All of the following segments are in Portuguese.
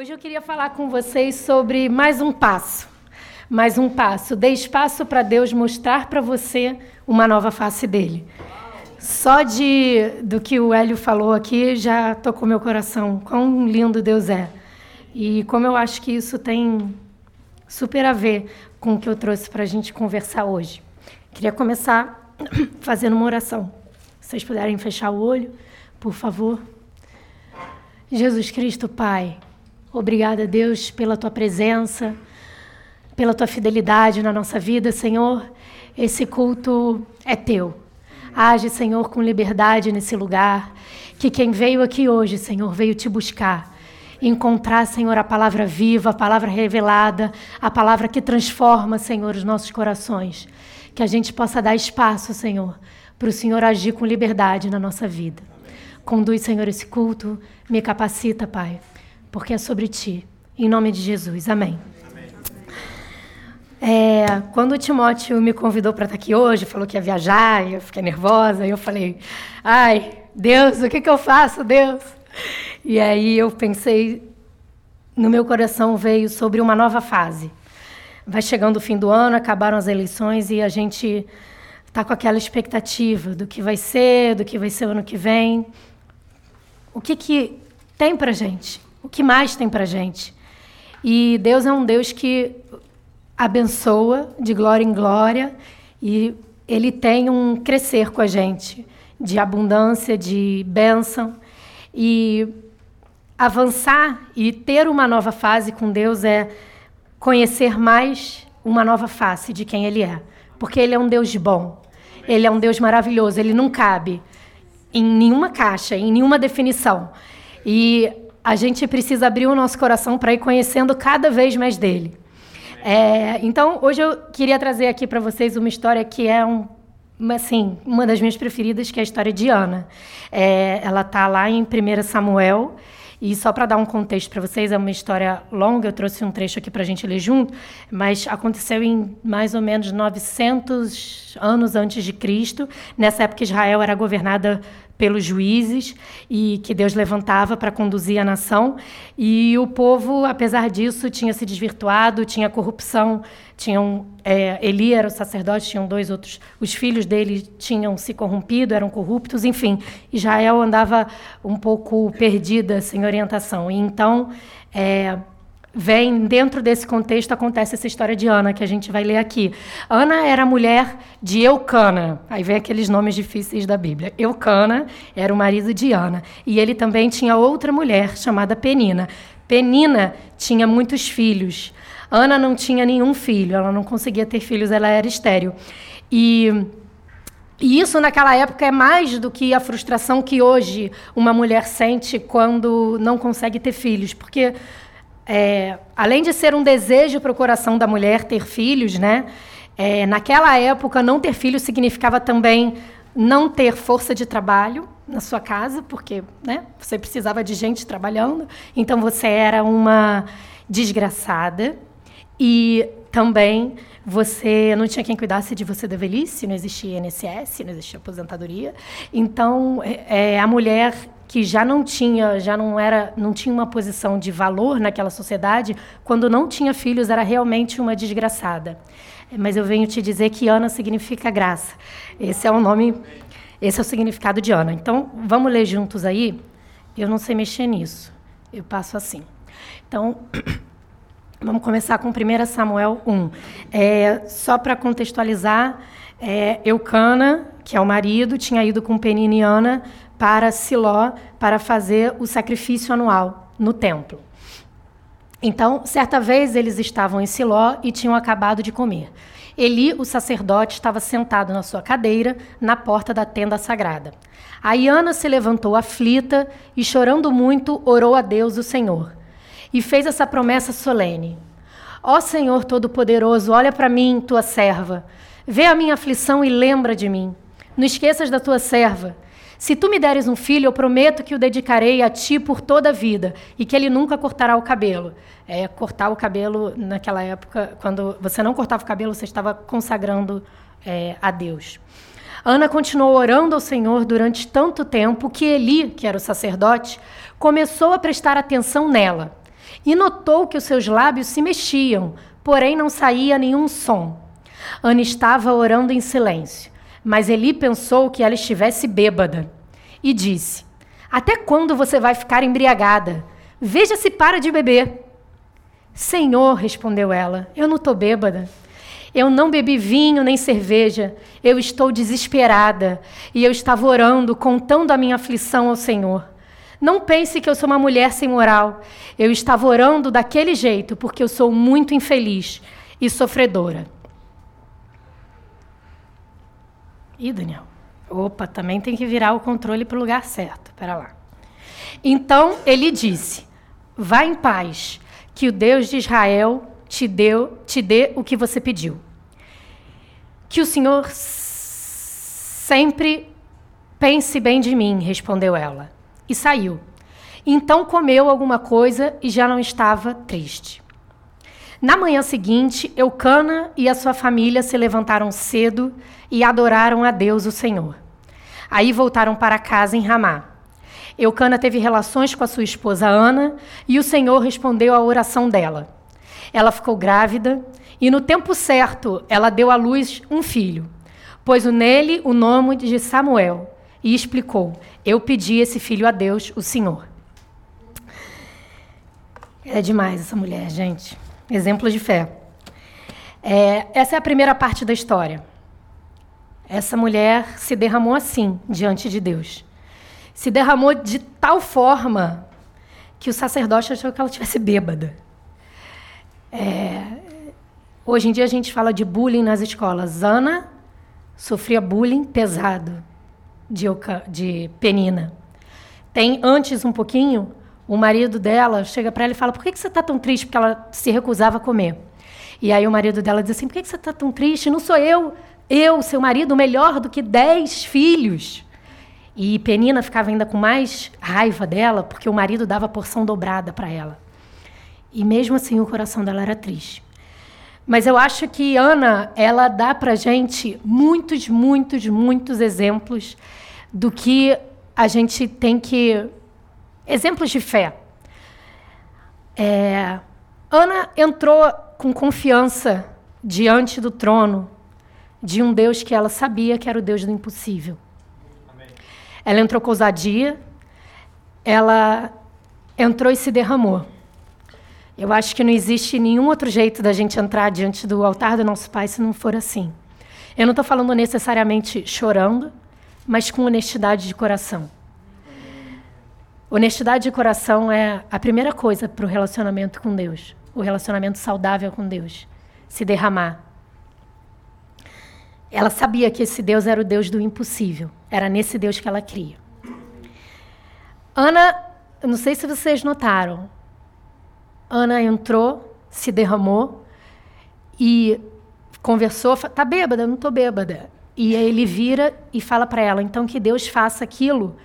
Hoje eu queria falar com vocês sobre mais um passo. Mais um passo. Dê espaço para Deus mostrar para você uma nova face dele. Só de do que o Hélio falou aqui já tocou meu coração. Quão lindo Deus é. E como eu acho que isso tem super a ver com o que eu trouxe para a gente conversar hoje. Queria começar fazendo uma oração. Se vocês puderem fechar o olho, por favor. Jesus Cristo, Pai, Obrigada, Deus, pela tua presença, pela tua fidelidade na nossa vida, Senhor. Esse culto é teu. Age, Senhor, com liberdade nesse lugar. Que quem veio aqui hoje, Senhor, veio te buscar. Encontrar, Senhor, a palavra viva, a palavra revelada, a palavra que transforma, Senhor, os nossos corações. Que a gente possa dar espaço, Senhor, para o Senhor agir com liberdade na nossa vida. Conduz, Senhor, esse culto. Me capacita, Pai porque é sobre ti. Em nome de Jesus. Amém. É, quando o Timóteo me convidou para estar aqui hoje, falou que ia viajar, eu fiquei nervosa, e eu falei: ai, Deus, o que, que eu faço, Deus? E aí eu pensei, no meu coração veio sobre uma nova fase. Vai chegando o fim do ano, acabaram as eleições e a gente está com aquela expectativa do que vai ser, do que vai ser o ano que vem. O que, que tem para gente? O que mais tem para gente? E Deus é um Deus que abençoa de glória em glória e Ele tem um crescer com a gente de abundância, de bênção. E avançar e ter uma nova fase com Deus é conhecer mais uma nova face de quem Ele é. Porque Ele é um Deus bom, Ele é um Deus maravilhoso, Ele não cabe em nenhuma caixa, em nenhuma definição. E a gente precisa abrir o nosso coração para ir conhecendo cada vez mais dele. É, então, hoje eu queria trazer aqui para vocês uma história que é um, assim, uma das minhas preferidas, que é a história de Ana. É, ela está lá em 1 Samuel. E só para dar um contexto para vocês, é uma história longa, eu trouxe um trecho aqui para a gente ler junto, mas aconteceu em mais ou menos 900 anos antes de Cristo. Nessa época, Israel era governada pelos juízes e que Deus levantava para conduzir a nação. E o povo, apesar disso, tinha se desvirtuado, tinha corrupção, tinham é, Eli era o sacerdote, tinham dois outros, os filhos dele tinham se corrompido, eram corruptos, enfim, Israel andava um pouco perdida, sem orientação. E então é, vem dentro desse contexto acontece essa história de Ana que a gente vai ler aqui. Ana era mulher de Eucana. Aí vem aqueles nomes difíceis da Bíblia. Eucana era o marido de Ana e ele também tinha outra mulher chamada Penina. Penina tinha muitos filhos. Ana não tinha nenhum filho, ela não conseguia ter filhos, ela era estéril. E e isso naquela época é mais do que a frustração que hoje uma mulher sente quando não consegue ter filhos, porque é, além de ser um desejo para o coração da mulher ter filhos, né? É, naquela época, não ter filhos significava também não ter força de trabalho na sua casa, porque né, você precisava de gente trabalhando, então você era uma desgraçada e também você não tinha quem cuidasse de você da velhice, não existia INSS, não existia aposentadoria. Então, é, é, a mulher que já não tinha, já não era, não tinha uma posição de valor naquela sociedade, quando não tinha filhos era realmente uma desgraçada. Mas eu venho te dizer que Ana significa graça. Esse é o nome, esse é o significado de Ana. Então, vamos ler juntos aí? Eu não sei mexer nisso. Eu passo assim. Então, vamos começar com 1 Samuel 1. É, só para contextualizar, é, Eucana, que é o marido, tinha ido com Penina e Ana para Siló para fazer o sacrifício anual no templo. Então, certa vez eles estavam em Siló e tinham acabado de comer. Eli, o sacerdote, estava sentado na sua cadeira na porta da tenda sagrada. A Iana se levantou aflita e, chorando muito, orou a Deus, o Senhor, e fez essa promessa solene: Ó Senhor Todo-Poderoso, olha para mim, tua serva. Vê a minha aflição e lembra de mim. Não esqueças da tua serva se tu me deres um filho, eu prometo que o dedicarei a ti por toda a vida e que ele nunca cortará o cabelo. É, cortar o cabelo naquela época, quando você não cortava o cabelo, você estava consagrando é, a Deus. Ana continuou orando ao Senhor durante tanto tempo que Eli, que era o sacerdote, começou a prestar atenção nela. E notou que os seus lábios se mexiam, porém não saía nenhum som. Ana estava orando em silêncio, mas Eli pensou que ela estivesse bêbada e disse: Até quando você vai ficar embriagada? Veja se para de beber. Senhor, respondeu ela, eu não estou bêbada. Eu não bebi vinho nem cerveja. Eu estou desesperada e eu estava orando, contando a minha aflição ao Senhor. Não pense que eu sou uma mulher sem moral. Eu estava orando daquele jeito porque eu sou muito infeliz e sofredora. Ih, Daniel. Opa, também tem que virar o controle para o lugar certo. Pera lá. Então ele disse: Vá em paz, que o Deus de Israel te deu, te dê o que você pediu. Que o Senhor sempre pense bem de mim, respondeu ela. E saiu. Então comeu alguma coisa e já não estava triste. Na manhã seguinte, Eucana e a sua família se levantaram cedo e adoraram a Deus, o Senhor. Aí voltaram para casa em Ramá. Eucana teve relações com a sua esposa Ana e o Senhor respondeu à oração dela. Ela ficou grávida e, no tempo certo, ela deu à luz um filho. Pôs nele o nome de Samuel e explicou: Eu pedi esse filho a Deus, o Senhor. É demais essa mulher, gente. Exemplo de fé. É, essa é a primeira parte da história. Essa mulher se derramou assim diante de Deus. Se derramou de tal forma que o sacerdote achou que ela tivesse bêbada. É, hoje em dia a gente fala de bullying nas escolas. Ana sofria bullying pesado de, de Penina. Tem antes um pouquinho o marido dela chega para ela e fala: Por que, você está tão triste? Porque ela se recusava a comer. E aí o marido dela diz assim: Por que, você está tão triste? Não sou eu, eu, seu marido, melhor do que dez filhos. E Penina ficava ainda com mais raiva dela, porque o marido dava porção dobrada para ela. E mesmo assim o coração dela era triste. Mas eu acho que Ana, ela dá para gente muitos, muitos, muitos exemplos do que a gente tem que Exemplos de fé. É, Ana entrou com confiança diante do trono de um Deus que ela sabia que era o Deus do impossível. Amém. Ela entrou com ousadia, ela entrou e se derramou. Eu acho que não existe nenhum outro jeito da gente entrar diante do altar do nosso Pai se não for assim. Eu não estou falando necessariamente chorando, mas com honestidade de coração. Honestidade de coração é a primeira coisa para o relacionamento com Deus, o relacionamento saudável com Deus, se derramar. Ela sabia que esse Deus era o Deus do impossível, era nesse Deus que ela cria. Ana, não sei se vocês notaram, Ana entrou, se derramou e conversou, tá bêbada? Não tô bêbada. E aí ele vira e fala para ela, então que Deus faça aquilo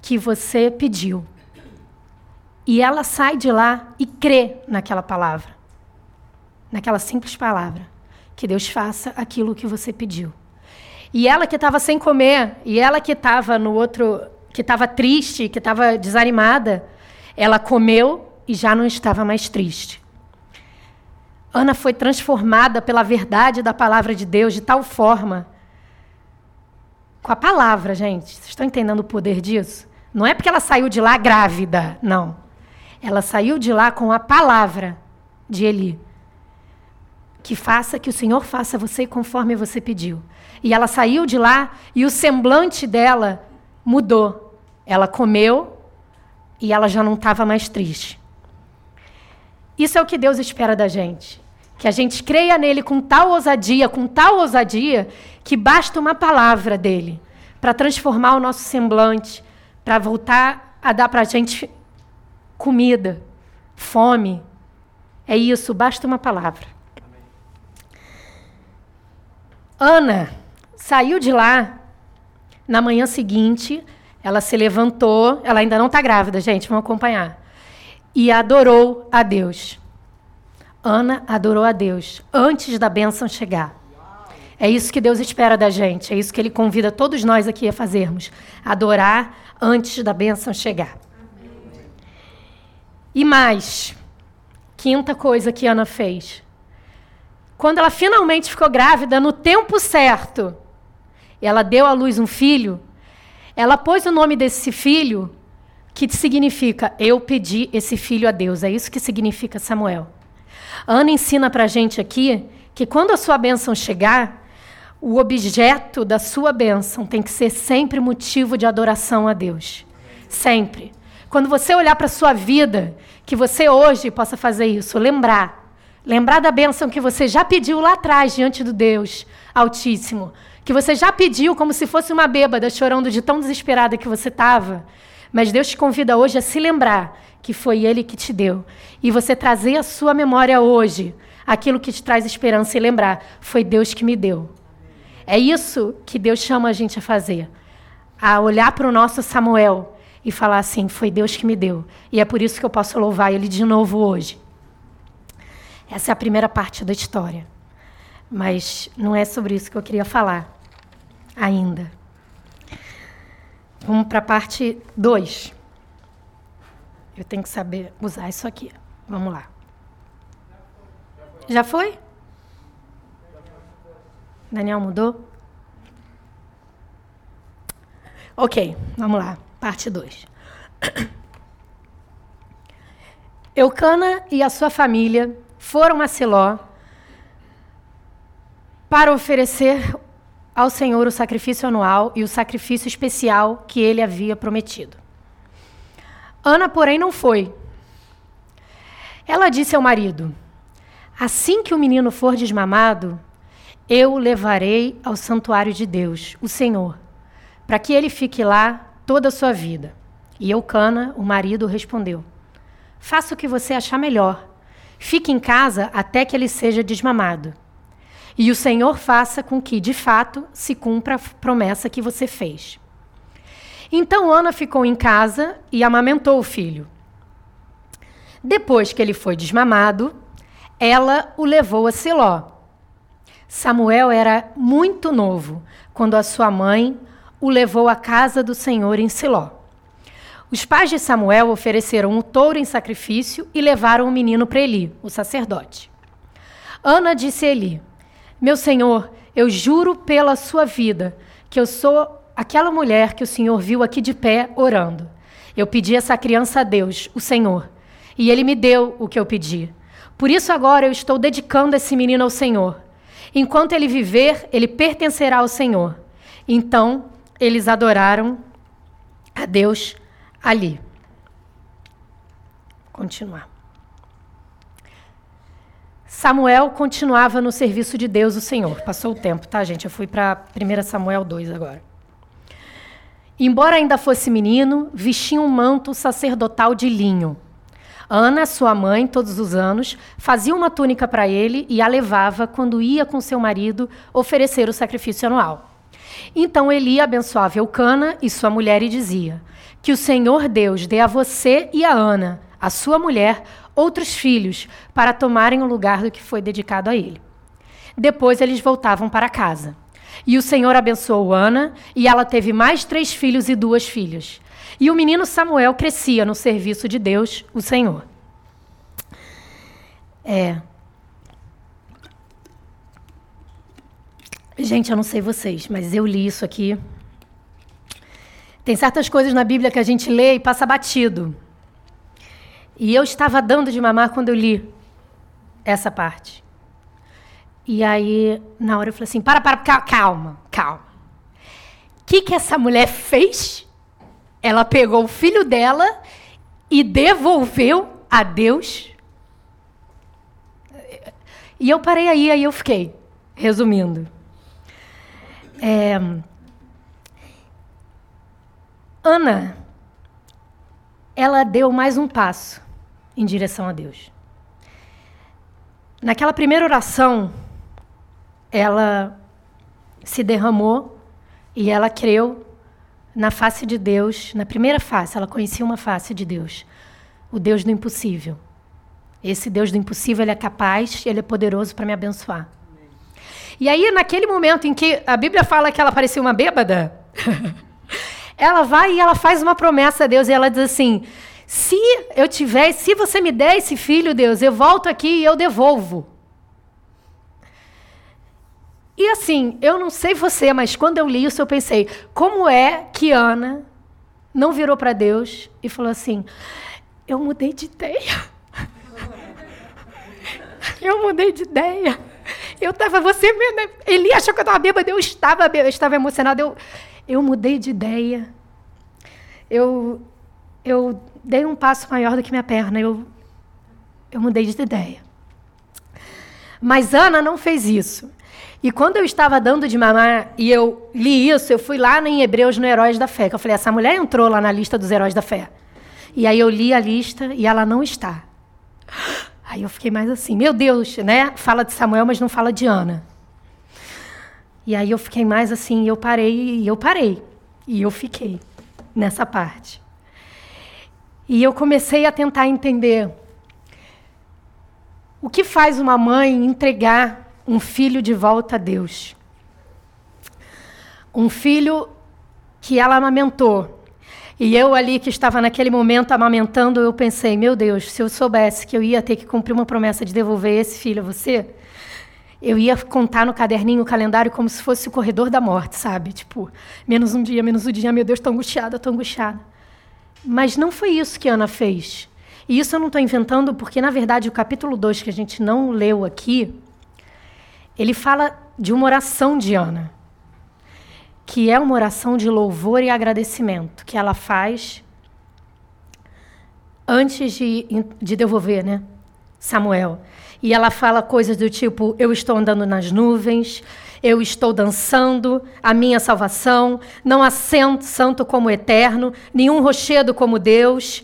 que você pediu. E ela sai de lá e crê naquela palavra, naquela simples palavra, que Deus faça aquilo que você pediu. E ela que estava sem comer, e ela que estava no outro, que estava triste, que estava desanimada, ela comeu e já não estava mais triste. Ana foi transformada pela verdade da palavra de Deus de tal forma. Com a palavra, gente. Vocês estão entendendo o poder disso? Não é porque ela saiu de lá grávida, não. Ela saiu de lá com a palavra de Eli. Que faça, que o Senhor faça você conforme você pediu. E ela saiu de lá e o semblante dela mudou. Ela comeu e ela já não estava mais triste. Isso é o que Deus espera da gente. Que a gente creia nele com tal ousadia, com tal ousadia, que basta uma palavra dele para transformar o nosso semblante, para voltar a dar para a gente comida, fome. É isso, basta uma palavra. Ana saiu de lá na manhã seguinte, ela se levantou, ela ainda não está grávida, gente, vamos acompanhar. E adorou a Deus. Ana adorou a Deus antes da bênção chegar. É isso que Deus espera da gente, é isso que Ele convida todos nós aqui a fazermos: adorar antes da bênção chegar. E mais, quinta coisa que Ana fez. Quando ela finalmente ficou grávida, no tempo certo, ela deu à luz um filho, ela pôs o nome desse filho, que significa eu pedi esse filho a Deus. É isso que significa Samuel. Ana ensina para gente aqui que quando a sua bênção chegar, o objeto da sua bênção tem que ser sempre motivo de adoração a Deus. Sempre. Quando você olhar para a sua vida, que você hoje possa fazer isso, lembrar. Lembrar da bênção que você já pediu lá atrás diante do Deus Altíssimo. Que você já pediu como se fosse uma bêbada, chorando de tão desesperada que você estava. Mas Deus te convida hoje a se lembrar que foi Ele que te deu. E você trazer à sua memória hoje aquilo que te traz esperança e lembrar: foi Deus que me deu. É isso que Deus chama a gente a fazer. A olhar para o nosso Samuel e falar assim: foi Deus que me deu. E é por isso que eu posso louvar Ele de novo hoje. Essa é a primeira parte da história. Mas não é sobre isso que eu queria falar ainda. Vamos para a parte 2. Eu tenho que saber usar isso aqui. Vamos lá. Já foi? Daniel mudou? Ok, vamos lá. Parte 2. Eucana e a sua família foram a Siló para oferecer ao Senhor o sacrifício anual e o sacrifício especial que ele havia prometido. Ana, porém, não foi. Ela disse ao marido: Assim que o menino for desmamado, eu o levarei ao santuário de Deus, o Senhor, para que ele fique lá toda a sua vida. E Eucana, o marido, respondeu: Faça o que você achar melhor. Fique em casa até que ele seja desmamado. E o Senhor faça com que, de fato, se cumpra a promessa que você fez. Então Ana ficou em casa e amamentou o filho. Depois que ele foi desmamado, ela o levou a Siló. Samuel era muito novo quando a sua mãe o levou à casa do Senhor em Siló. Os pais de Samuel ofereceram um touro em sacrifício e levaram o menino para Eli, o sacerdote. Ana disse a Eli: Meu senhor, eu juro pela sua vida que eu sou aquela mulher que o Senhor viu aqui de pé orando. Eu pedi essa criança a Deus, o Senhor, e ele me deu o que eu pedi. Por isso agora eu estou dedicando esse menino ao Senhor. Enquanto ele viver, ele pertencerá ao Senhor. Então eles adoraram a Deus ali. Continuar. Samuel continuava no serviço de Deus, o Senhor. Passou o tempo, tá, gente? Eu fui para 1 Samuel 2 agora. Embora ainda fosse menino, vestia um manto sacerdotal de linho. Ana, sua mãe, todos os anos, fazia uma túnica para ele e a levava quando ia com seu marido oferecer o sacrifício anual. Então Eli abençoava Eucana e sua mulher e dizia: Que o Senhor Deus dê a você e a Ana, a sua mulher, outros filhos, para tomarem o lugar do que foi dedicado a ele. Depois eles voltavam para casa. E o Senhor abençoou Ana, e ela teve mais três filhos e duas filhas. E o menino Samuel crescia no serviço de Deus, o Senhor. É. Gente, eu não sei vocês, mas eu li isso aqui. Tem certas coisas na Bíblia que a gente lê e passa batido. E eu estava dando de mamar quando eu li essa parte. E aí, na hora, eu falei assim: para, para, calma, calma. O que, que essa mulher fez? Ela pegou o filho dela e devolveu a Deus. E eu parei aí, aí eu fiquei, resumindo. É, Ana, ela deu mais um passo em direção a Deus. Naquela primeira oração, ela se derramou e ela creu na face de Deus, na primeira face, ela conhecia uma face de Deus, o Deus do impossível. Esse Deus do impossível, ele é capaz, ele é poderoso para me abençoar. E aí, naquele momento em que a Bíblia fala que ela parecia uma bêbada, ela vai e ela faz uma promessa a Deus e ela diz assim: Se eu tiver, se você me der esse filho, Deus, eu volto aqui e eu devolvo. E assim, eu não sei você, mas quando eu li isso, eu pensei: como é que Ana não virou para Deus e falou assim: eu mudei de ideia. eu mudei de ideia. Eu estava, você mesmo. Ele achou que eu estava bêbada, eu estava bêbada, eu estava emocionada. Eu, eu mudei de ideia. Eu, eu dei um passo maior do que minha perna. Eu, eu mudei de ideia. Mas Ana não fez isso. E quando eu estava dando de mamar e eu li isso, eu fui lá em Hebreus no Heróis da Fé, que eu falei, essa mulher entrou lá na lista dos Heróis da Fé. E aí eu li a lista e ela não está. Aí eu fiquei mais assim, meu Deus, né? Fala de Samuel, mas não fala de Ana. E aí eu fiquei mais assim, eu parei, e eu parei. E eu fiquei nessa parte. E eu comecei a tentar entender o que faz uma mãe entregar um filho de volta a Deus. Um filho que ela amamentou, e eu ali que estava naquele momento amamentando, eu pensei, meu Deus, se eu soubesse que eu ia ter que cumprir uma promessa de devolver esse filho a você, eu ia contar no caderninho o calendário como se fosse o corredor da morte, sabe? Tipo, menos um dia, menos um dia, meu Deus, estou angustiada, estou angustiada. Mas não foi isso que Ana fez. E isso eu não estou inventando, porque, na verdade, o capítulo 2, que a gente não leu aqui, ele fala de uma oração de Ana que é uma oração de louvor e agradecimento que ela faz antes de, de devolver, né? Samuel. E ela fala coisas do tipo: Eu estou andando nas nuvens, eu estou dançando a minha salvação, não há santo como eterno, nenhum rochedo como Deus.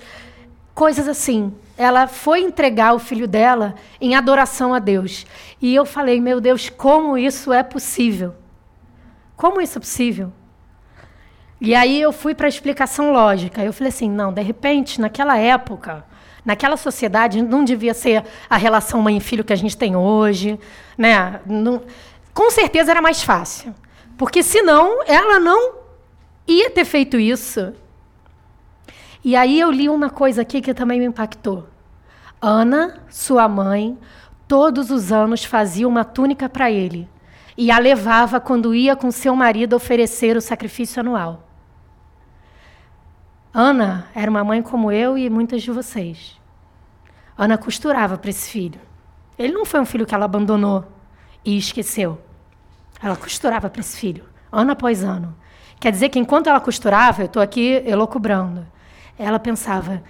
Coisas assim. Ela foi entregar o filho dela em adoração a Deus. E eu falei: Meu Deus, como isso é possível? Como isso é possível? E aí eu fui para a explicação lógica. Eu falei assim, não, de repente, naquela época, naquela sociedade, não devia ser a relação mãe filho que a gente tem hoje, né? Não, com certeza era mais fácil, porque senão ela não ia ter feito isso. E aí eu li uma coisa aqui que também me impactou. Ana, sua mãe, todos os anos fazia uma túnica para ele e a levava quando ia com seu marido oferecer o sacrifício anual. Ana era uma mãe como eu e muitas de vocês. Ana costurava para esse filho. Ele não foi um filho que ela abandonou e esqueceu. Ela costurava para esse filho, ano após ano. Quer dizer que enquanto ela costurava, eu estou aqui elocubrando, ela pensava: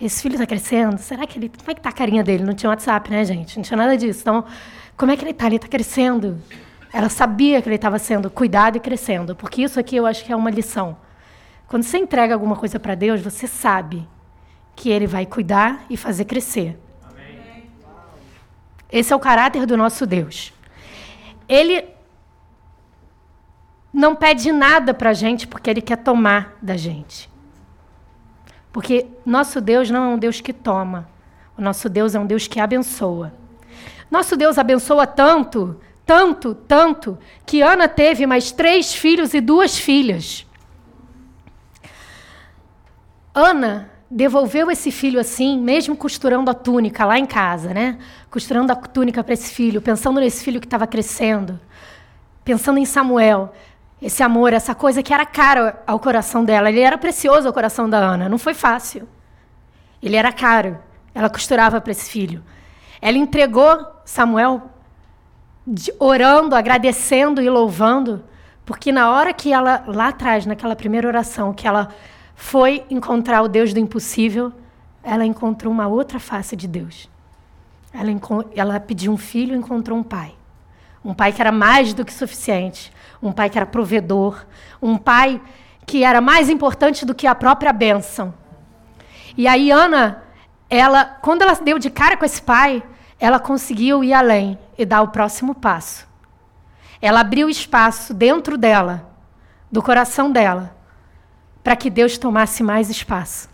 esse filho está crescendo? Será que ele. Como é que está a carinha dele? Não tinha WhatsApp, né, gente? Não tinha nada disso. Então, como é que ele está? Ele está crescendo. Ela sabia que ele estava sendo cuidado e crescendo, porque isso aqui eu acho que é uma lição. Quando você entrega alguma coisa para Deus, você sabe que Ele vai cuidar e fazer crescer. Amém. Esse é o caráter do nosso Deus. Ele não pede nada para a gente porque Ele quer tomar da gente. Porque nosso Deus não é um Deus que toma. O nosso Deus é um Deus que abençoa. Nosso Deus abençoa tanto tanto, tanto, que Ana teve mais três filhos e duas filhas. Ana devolveu esse filho assim, mesmo costurando a túnica lá em casa, né? Costurando a túnica para esse filho, pensando nesse filho que estava crescendo, pensando em Samuel. Esse amor, essa coisa que era cara ao coração dela, ele era precioso ao coração da Ana, não foi fácil. Ele era caro. Ela costurava para esse filho. Ela entregou Samuel orando, agradecendo e louvando, porque na hora que ela, lá atrás, naquela primeira oração, que ela foi encontrar o Deus do impossível, ela encontrou uma outra face de Deus. Ela, ela pediu um filho e encontrou um pai. Um pai que era mais do que suficiente. Um pai que era provedor. Um pai que era mais importante do que a própria bênção. E aí, Ana, ela, quando ela deu de cara com esse pai, ela conseguiu ir além e dar o próximo passo. Ela abriu espaço dentro dela, do coração dela, para que Deus tomasse mais espaço.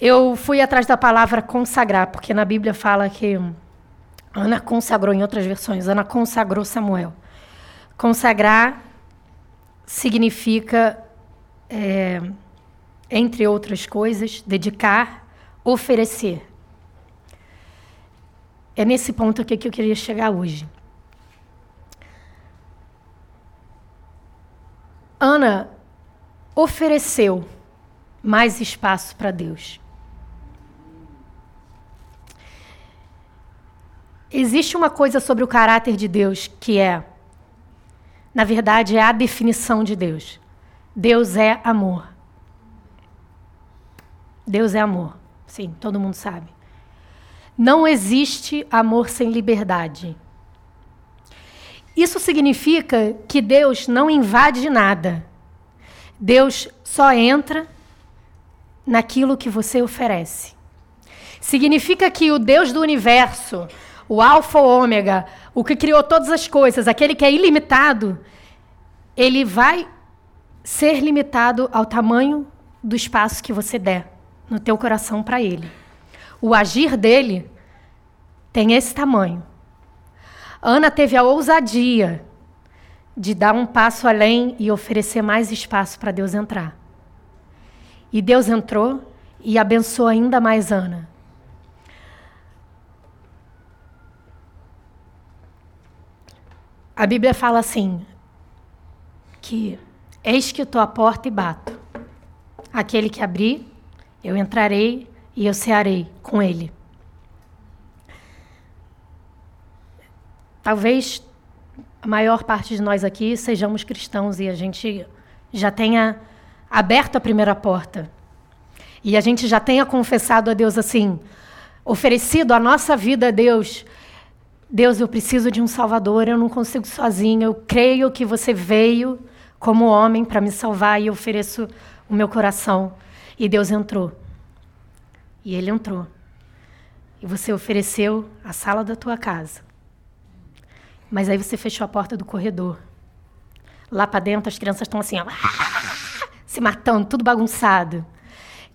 Eu fui atrás da palavra consagrar, porque na Bíblia fala que Ana consagrou, em outras versões, Ana consagrou Samuel. Consagrar significa é, entre outras coisas, dedicar, oferecer. É nesse ponto aqui que eu queria chegar hoje. Ana ofereceu mais espaço para Deus. Existe uma coisa sobre o caráter de Deus que é, na verdade, é a definição de Deus. Deus é amor. Deus é amor. Sim, todo mundo sabe. Não existe amor sem liberdade. Isso significa que Deus não invade nada. Deus só entra naquilo que você oferece. Significa que o Deus do universo, o Alfa ou Ômega, o que criou todas as coisas, aquele que é ilimitado, ele vai ser limitado ao tamanho do espaço que você der no teu coração para ele. O agir dele tem esse tamanho. Ana teve a ousadia de dar um passo além e oferecer mais espaço para Deus entrar. E Deus entrou e abençoou ainda mais Ana. A Bíblia fala assim: que eis que estou à porta e bato. Aquele que abrir, eu entrarei e eu cearei com ele. Talvez a maior parte de nós aqui sejamos cristãos e a gente já tenha aberto a primeira porta. E a gente já tenha confessado a Deus assim, oferecido a nossa vida a Deus. Deus, eu preciso de um Salvador, eu não consigo sozinho. Eu creio que você veio como homem para me salvar e eu ofereço o meu coração. E Deus entrou. E ele entrou. E você ofereceu a sala da tua casa. Mas aí você fechou a porta do corredor. Lá para dentro as crianças estão assim, ó, se matando, tudo bagunçado.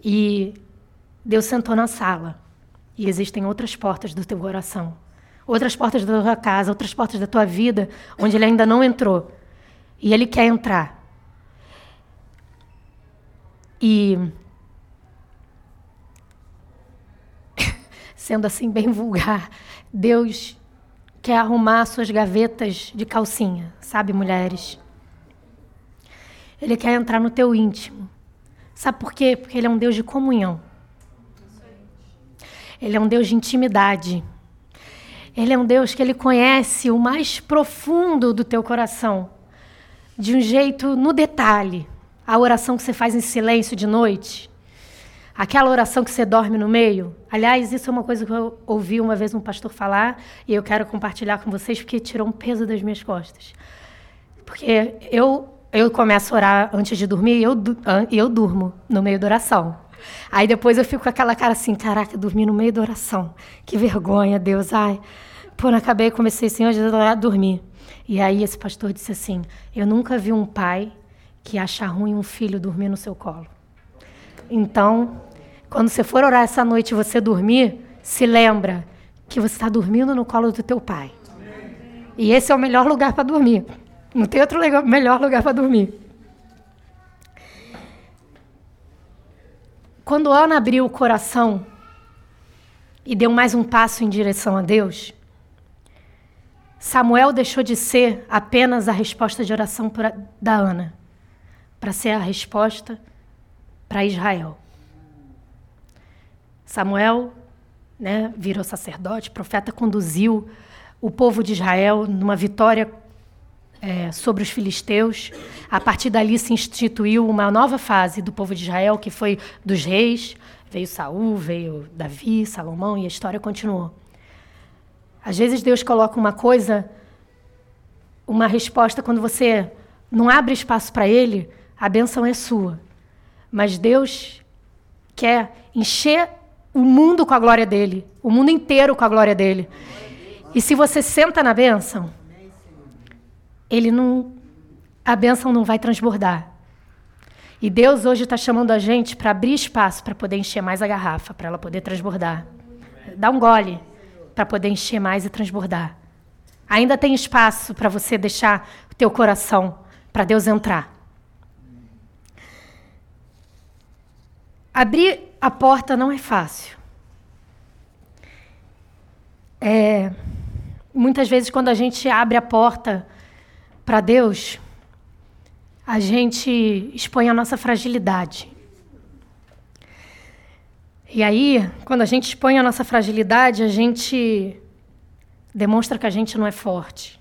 E Deus sentou na sala. E existem outras portas do teu coração, outras portas da tua casa, outras portas da tua vida, onde ele ainda não entrou. E ele quer entrar. E sendo assim bem vulgar, Deus quer arrumar suas gavetas de calcinha, sabe, mulheres? Ele quer entrar no teu íntimo. Sabe por quê? Porque ele é um Deus de comunhão. Ele é um Deus de intimidade. Ele é um Deus que ele conhece o mais profundo do teu coração, de um jeito no detalhe. A oração que você faz em silêncio de noite, Aquela oração que você dorme no meio. Aliás, isso é uma coisa que eu ouvi uma vez um pastor falar e eu quero compartilhar com vocês porque tirou um peso das minhas costas. Porque eu eu começo a orar antes de dormir e eu, eu durmo no meio da oração. Aí depois eu fico com aquela cara assim, caraca, dormi no meio da oração. Que vergonha, Deus. Ai, pô, não acabei, comecei, Senhor Jesus, a dormir. E aí esse pastor disse assim, eu nunca vi um pai que acha ruim um filho dormir no seu colo. Então, quando você for orar essa noite e você dormir, se lembra que você está dormindo no colo do teu pai. E esse é o melhor lugar para dormir. Não tem outro melhor lugar para dormir. Quando Ana abriu o coração e deu mais um passo em direção a Deus, Samuel deixou de ser apenas a resposta de oração da Ana, para ser a resposta para Israel. Samuel né, virou sacerdote, profeta, conduziu o povo de Israel numa vitória é, sobre os filisteus. A partir dali se instituiu uma nova fase do povo de Israel, que foi dos reis. Veio Saul, veio Davi, Salomão e a história continuou. Às vezes Deus coloca uma coisa, uma resposta, quando você não abre espaço para Ele, a benção é sua. Mas Deus quer encher o mundo com a glória dele, o mundo inteiro com a glória dele. E se você senta na bênção, ele não, a bênção não vai transbordar. E Deus hoje está chamando a gente para abrir espaço para poder encher mais a garrafa, para ela poder transbordar. Dá um gole para poder encher mais e transbordar. Ainda tem espaço para você deixar o teu coração para Deus entrar. Abrir a porta não é fácil. É, muitas vezes, quando a gente abre a porta para Deus, a gente expõe a nossa fragilidade. E aí, quando a gente expõe a nossa fragilidade, a gente demonstra que a gente não é forte.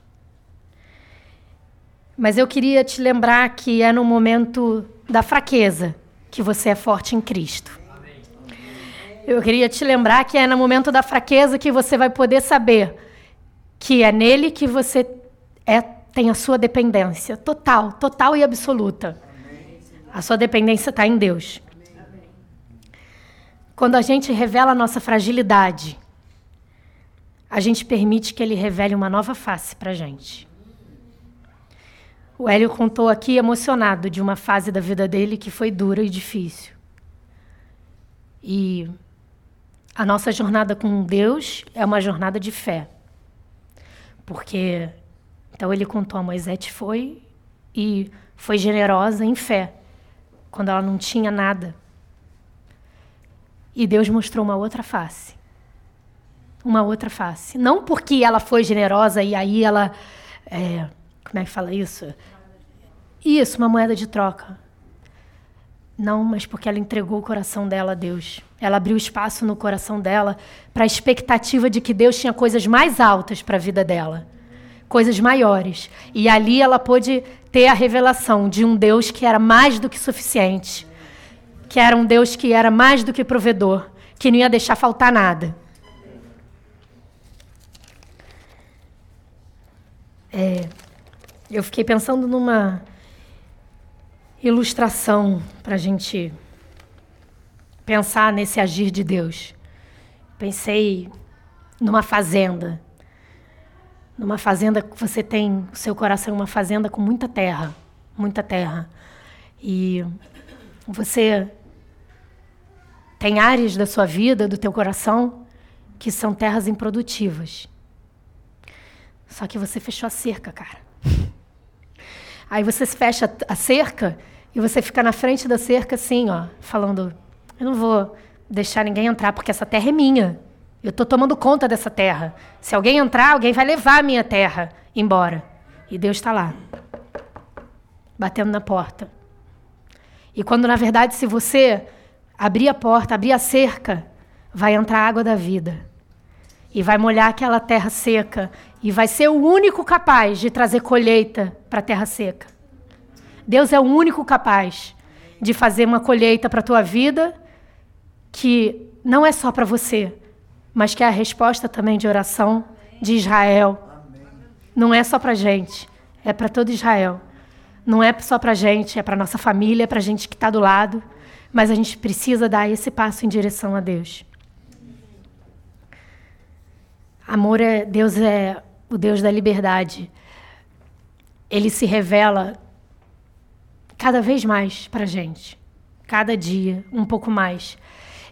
Mas eu queria te lembrar que é no momento da fraqueza que você é forte em Cristo. Eu queria te lembrar que é no momento da fraqueza que você vai poder saber que é nele que você é, tem a sua dependência total, total e absoluta. A sua dependência está em Deus. Quando a gente revela a nossa fragilidade, a gente permite que ele revele uma nova face para a gente. O Hélio contou aqui emocionado de uma fase da vida dele que foi dura e difícil. E a nossa jornada com Deus é uma jornada de fé. Porque então ele contou a Moisés foi e foi generosa em fé quando ela não tinha nada. E Deus mostrou uma outra face. Uma outra face. Não porque ela foi generosa e aí ela. É, como é que fala isso? Isso, uma moeda de troca. Não, mas porque ela entregou o coração dela a Deus. Ela abriu espaço no coração dela para a expectativa de que Deus tinha coisas mais altas para a vida dela, coisas maiores. E ali ela pôde ter a revelação de um Deus que era mais do que suficiente, que era um Deus que era mais do que provedor, que não ia deixar faltar nada. É, eu fiquei pensando numa ilustração para a gente pensar nesse agir de Deus. Pensei numa fazenda. Numa fazenda que você tem o seu coração uma fazenda com muita terra, muita terra. E você tem áreas da sua vida, do teu coração, que são terras improdutivas. Só que você fechou a cerca, cara. Aí você fecha a cerca e você fica na frente da cerca assim, ó, falando: eu não vou deixar ninguém entrar porque essa terra é minha. Eu estou tomando conta dessa terra. Se alguém entrar, alguém vai levar a minha terra embora. E Deus está lá, batendo na porta. E quando, na verdade, se você abrir a porta, abrir a cerca, vai entrar a água da vida. E vai molhar aquela terra seca. E vai ser o único capaz de trazer colheita para a terra seca. Deus é o único capaz de fazer uma colheita para a tua vida que não é só para você, mas que é a resposta também de oração de Israel. Não é só para gente, é para todo Israel. Não é só para gente, é para nossa família, é para gente que está do lado, mas a gente precisa dar esse passo em direção a Deus. Amor é Deus é o Deus da liberdade. Ele se revela cada vez mais para gente. Cada dia, um pouco mais.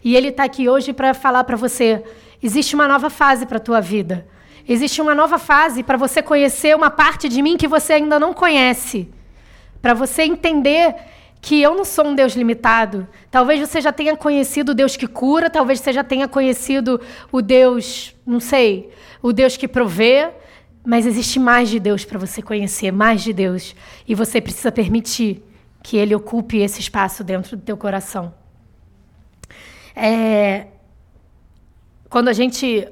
E Ele está aqui hoje para falar para você: existe uma nova fase para a tua vida. Existe uma nova fase para você conhecer uma parte de mim que você ainda não conhece. Para você entender que eu não sou um Deus limitado. Talvez você já tenha conhecido o Deus que cura, talvez você já tenha conhecido o Deus, não sei, o Deus que provê, mas existe mais de Deus para você conhecer, mais de Deus. E você precisa permitir que ele ocupe esse espaço dentro do teu coração. É, quando a gente,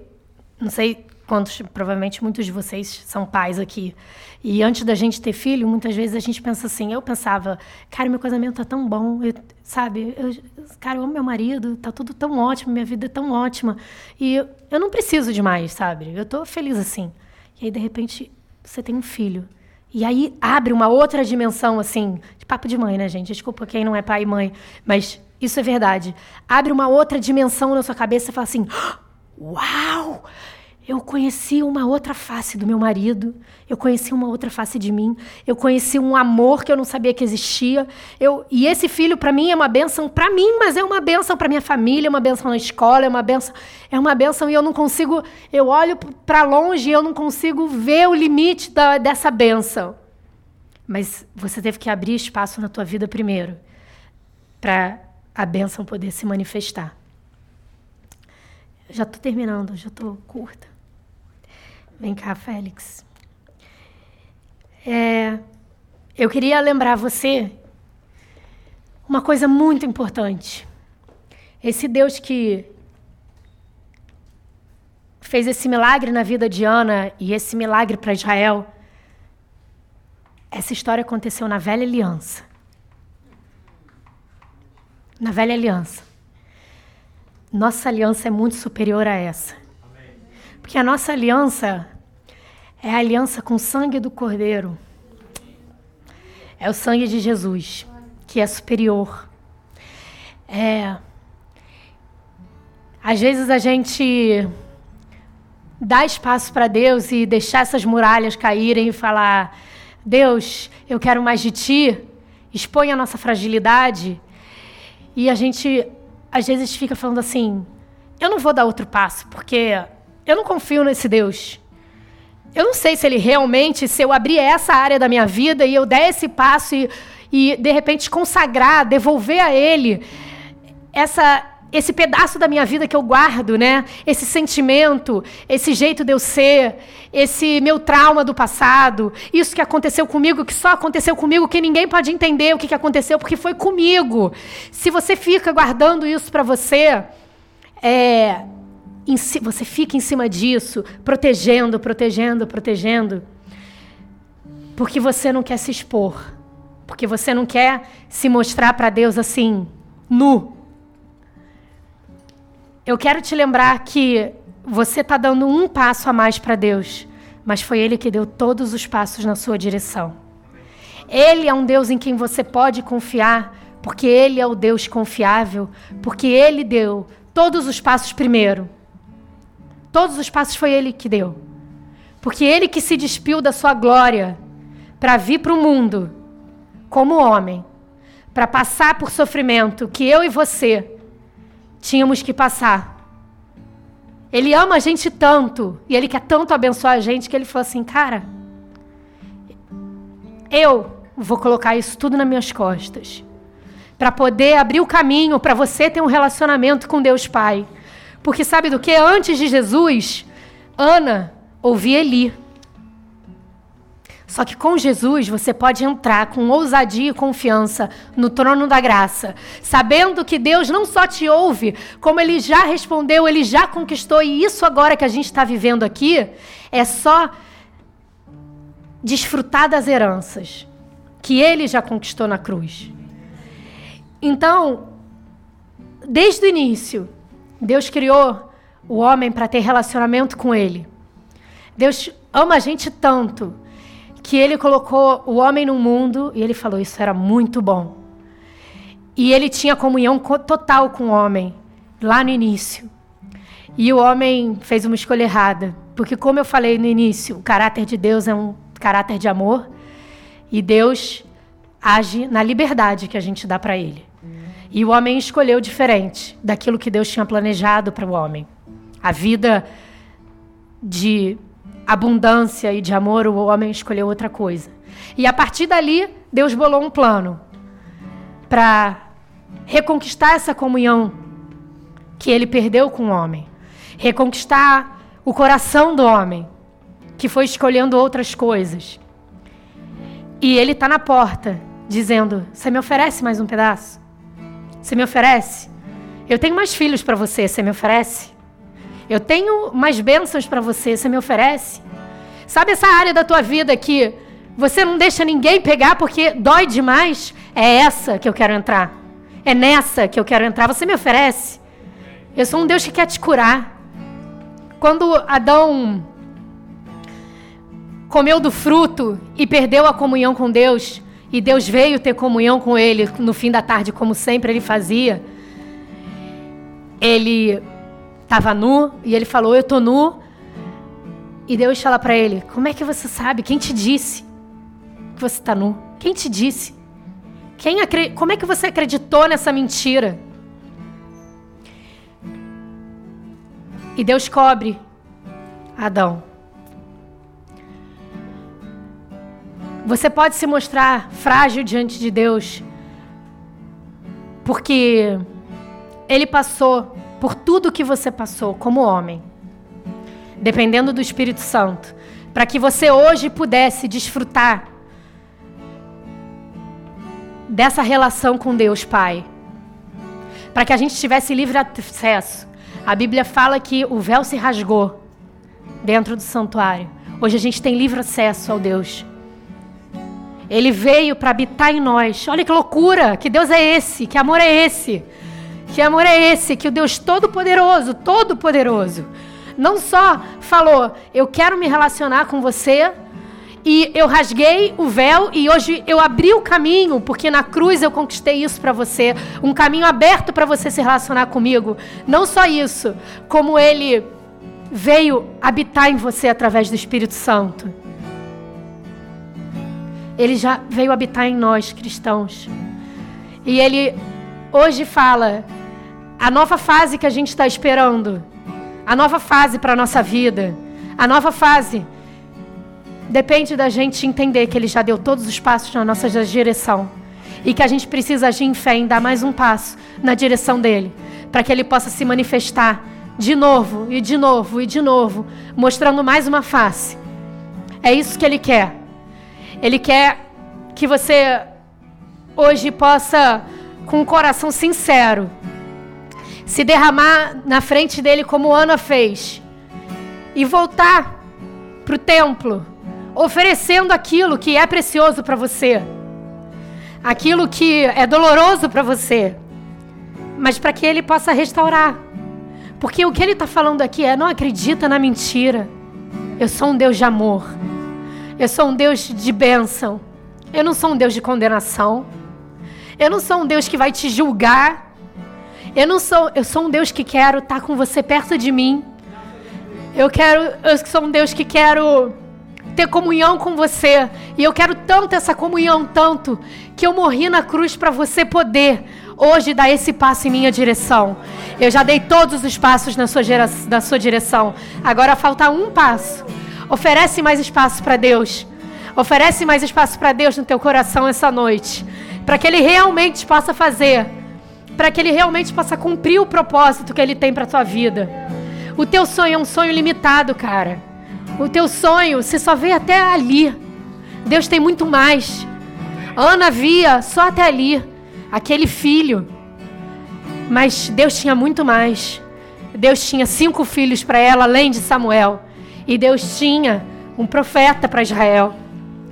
não sei quantos, provavelmente muitos de vocês são pais aqui, e antes da gente ter filho, muitas vezes a gente pensa assim, eu pensava, cara, meu casamento tá tão bom, eu, sabe, eu, cara, eu amo meu marido, tá tudo tão ótimo, minha vida é tão ótima, e eu, não preciso de mais, sabe, eu tô feliz assim. E aí, de repente, você tem um filho, e aí abre uma outra dimensão, assim, de papo de mãe, né, gente? Desculpa quem não é pai e mãe, mas isso é verdade. Abre uma outra dimensão na sua cabeça e fala assim: Uau! Eu conheci uma outra face do meu marido, eu conheci uma outra face de mim, eu conheci um amor que eu não sabia que existia. Eu, e esse filho, para mim, é uma benção para mim, mas é uma benção para minha família, é uma benção na escola, é uma benção, é uma benção e eu não consigo, eu olho para longe e eu não consigo ver o limite da, dessa benção. Mas você teve que abrir espaço na tua vida primeiro, para a bênção poder se manifestar. Já estou terminando, já estou curta. Vem cá, Félix. É, eu queria lembrar você uma coisa muito importante. Esse Deus que fez esse milagre na vida de Ana e esse milagre para Israel, essa história aconteceu na velha aliança. Na velha aliança. Nossa aliança é muito superior a essa. Porque a nossa aliança é a aliança com o sangue do Cordeiro. É o sangue de Jesus, que é superior. É. Às vezes a gente dá espaço para Deus e deixar essas muralhas caírem e falar: Deus, eu quero mais de ti. Expõe a nossa fragilidade. E a gente, às vezes, fica falando assim: eu não vou dar outro passo, porque eu não confio nesse Deus. Eu não sei se ele realmente, se eu abrir essa área da minha vida e eu der esse passo e, e de repente consagrar, devolver a ele essa esse pedaço da minha vida que eu guardo, né? Esse sentimento, esse jeito de eu ser, esse meu trauma do passado, isso que aconteceu comigo, que só aconteceu comigo, que ninguém pode entender o que, que aconteceu, porque foi comigo. Se você fica guardando isso para você, é, você fica em cima disso, protegendo, protegendo, protegendo, porque você não quer se expor, porque você não quer se mostrar para Deus assim, nu eu quero te lembrar que você está dando um passo a mais para Deus, mas foi Ele que deu todos os passos na sua direção. Ele é um Deus em quem você pode confiar, porque Ele é o Deus confiável, porque Ele deu todos os passos primeiro. Todos os passos foi Ele que deu. Porque Ele que se despiu da sua glória para vir para o mundo como homem, para passar por sofrimento que eu e você tínhamos que passar. Ele ama a gente tanto e ele quer tanto abençoar a gente que ele falou assim: cara, eu vou colocar isso tudo nas minhas costas para poder abrir o caminho para você ter um relacionamento com Deus Pai. Porque sabe do que? Antes de Jesus, Ana ouvia Eli. Só que com Jesus você pode entrar com ousadia e confiança no trono da graça, sabendo que Deus não só te ouve, como Ele já respondeu, Ele já conquistou, e isso agora que a gente está vivendo aqui é só desfrutar das heranças que Ele já conquistou na cruz. Então, desde o início, Deus criou o homem para ter relacionamento com Ele. Deus ama a gente tanto que ele colocou o homem no mundo e ele falou: Isso era muito bom. E ele tinha comunhão total com o homem, lá no início. E o homem fez uma escolha errada. Porque, como eu falei no início, o caráter de Deus é um caráter de amor. E Deus age na liberdade que a gente dá para ele. E o homem escolheu diferente daquilo que Deus tinha planejado para o homem. A vida de abundância e de amor, o homem escolheu outra coisa. E a partir dali, Deus bolou um plano para reconquistar essa comunhão que ele perdeu com o homem, reconquistar o coração do homem, que foi escolhendo outras coisas. E ele está na porta, dizendo: Você me oferece mais um pedaço? Você me oferece? Eu tenho mais filhos para você, você me oferece? Eu tenho mais bênçãos para você, você me oferece? Sabe essa área da tua vida que você não deixa ninguém pegar porque dói demais? É essa que eu quero entrar. É nessa que eu quero entrar. Você me oferece? Eu sou um Deus que quer te curar. Quando Adão comeu do fruto e perdeu a comunhão com Deus, e Deus veio ter comunhão com ele no fim da tarde, como sempre ele fazia, ele estava nu e ele falou: Eu tô nu. E Deus fala para ele: Como é que você sabe? Quem te disse que você está nu? Quem te disse? Quem acre... Como é que você acreditou nessa mentira? E Deus cobre Adão. Você pode se mostrar frágil diante de Deus, Porque ele passou por tudo que você passou como homem, dependendo do Espírito Santo, para que você hoje pudesse desfrutar dessa relação com Deus Pai. Para que a gente tivesse livre acesso. A Bíblia fala que o véu se rasgou dentro do santuário. Hoje a gente tem livre acesso ao Deus. Ele veio para habitar em nós. Olha que loucura! Que Deus é esse? Que amor é esse? Que amor é esse? Que o Deus Todo-Poderoso, Todo-Poderoso, não só falou, eu quero me relacionar com você, e eu rasguei o véu e hoje eu abri o caminho, porque na cruz eu conquistei isso para você, um caminho aberto para você se relacionar comigo. Não só isso, como ele veio habitar em você através do Espírito Santo. Ele já veio habitar em nós, cristãos. E ele hoje fala a nova fase que a gente está esperando, a nova fase para a nossa vida, a nova fase depende da gente entender que ele já deu todos os passos na nossa direção e que a gente precisa agir em fé em dar mais um passo na direção dele, para que ele possa se manifestar de novo e de novo e de novo, mostrando mais uma face. É isso que ele quer. Ele quer que você hoje possa, com um coração sincero, se derramar na frente dele como Ana fez e voltar para o templo, oferecendo aquilo que é precioso para você, aquilo que é doloroso para você, mas para que ele possa restaurar. Porque o que ele está falando aqui é: não acredita na mentira. Eu sou um Deus de amor. Eu sou um Deus de bênção. Eu não sou um Deus de condenação. Eu não sou um Deus que vai te julgar. Eu não sou, eu sou um Deus que quero estar com você perto de mim. Eu quero, eu sou um Deus que quero ter comunhão com você. E eu quero tanto essa comunhão, tanto que eu morri na cruz para você poder hoje dar esse passo em minha direção. Eu já dei todos os passos na sua, gera, na sua direção. Agora falta um passo. Oferece mais espaço para Deus. Oferece mais espaço para Deus no teu coração essa noite. Para que Ele realmente possa fazer. Para que Ele realmente possa cumprir o propósito que Ele tem para tua vida. O teu sonho é um sonho limitado, cara. O teu sonho, você só vê até ali. Deus tem muito mais. Ana via só até ali. Aquele filho. Mas Deus tinha muito mais. Deus tinha cinco filhos para ela, além de Samuel. E Deus tinha um profeta para Israel.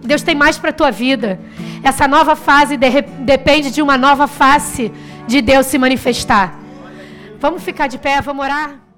Deus tem mais para a tua vida. Essa nova fase de, depende de uma nova face de Deus se manifestar. Vamos ficar de pé, vamos orar?